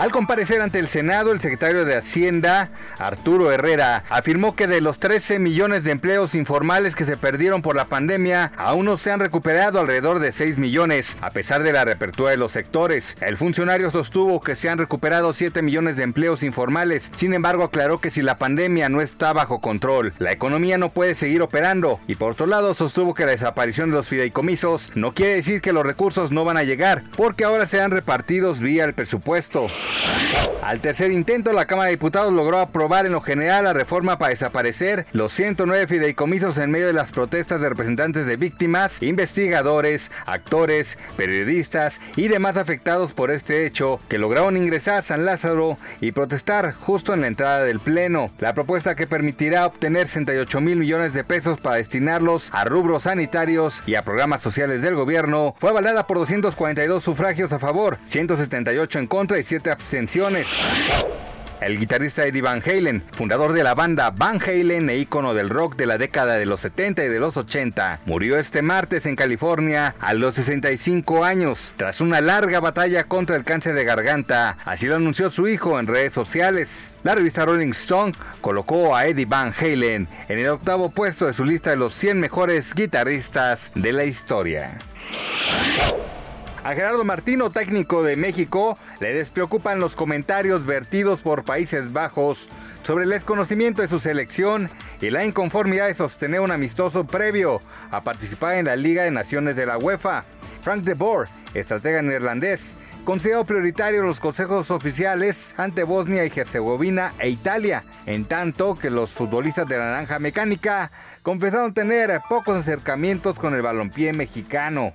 Al comparecer ante el Senado, el secretario de Hacienda, Arturo Herrera, afirmó que de los 13 millones de empleos informales que se perdieron por la pandemia, aún no se han recuperado alrededor de 6 millones, a pesar de la reapertura de los sectores. El funcionario sostuvo que se han recuperado 7 millones de empleos informales, sin embargo aclaró que si la pandemia no está bajo control, la economía no puede seguir operando, y por otro lado sostuvo que la desaparición de los fideicomisos no quiere decir que los recursos no van a llegar, porque ahora serán repartidos vía el presupuesto. Al tercer intento, la Cámara de Diputados logró aprobar en lo general la reforma para desaparecer los 109 fideicomisos en medio de las protestas de representantes de víctimas, investigadores, actores, periodistas y demás afectados por este hecho que lograron ingresar a San Lázaro y protestar justo en la entrada del Pleno. La propuesta que permitirá obtener 68 mil millones de pesos para destinarlos a rubros sanitarios y a programas sociales del gobierno fue avalada por 242 sufragios a favor, 178 en contra y 7 abstenciones. El guitarrista Eddie Van Halen, fundador de la banda Van Halen e ícono del rock de la década de los 70 y de los 80, murió este martes en California a los 65 años, tras una larga batalla contra el cáncer de garganta. Así lo anunció su hijo en redes sociales. La revista Rolling Stone colocó a Eddie Van Halen en el octavo puesto de su lista de los 100 mejores guitarristas de la historia. A Gerardo Martino, técnico de México, le despreocupan los comentarios vertidos por Países Bajos sobre el desconocimiento de su selección y la inconformidad de sostener un amistoso previo a participar en la Liga de Naciones de la UEFA. Frank de Boer, estratega neerlandés, consideró prioritario los consejos oficiales ante Bosnia y Herzegovina e Italia, en tanto que los futbolistas de la Naranja Mecánica confesaron tener pocos acercamientos con el balompié mexicano.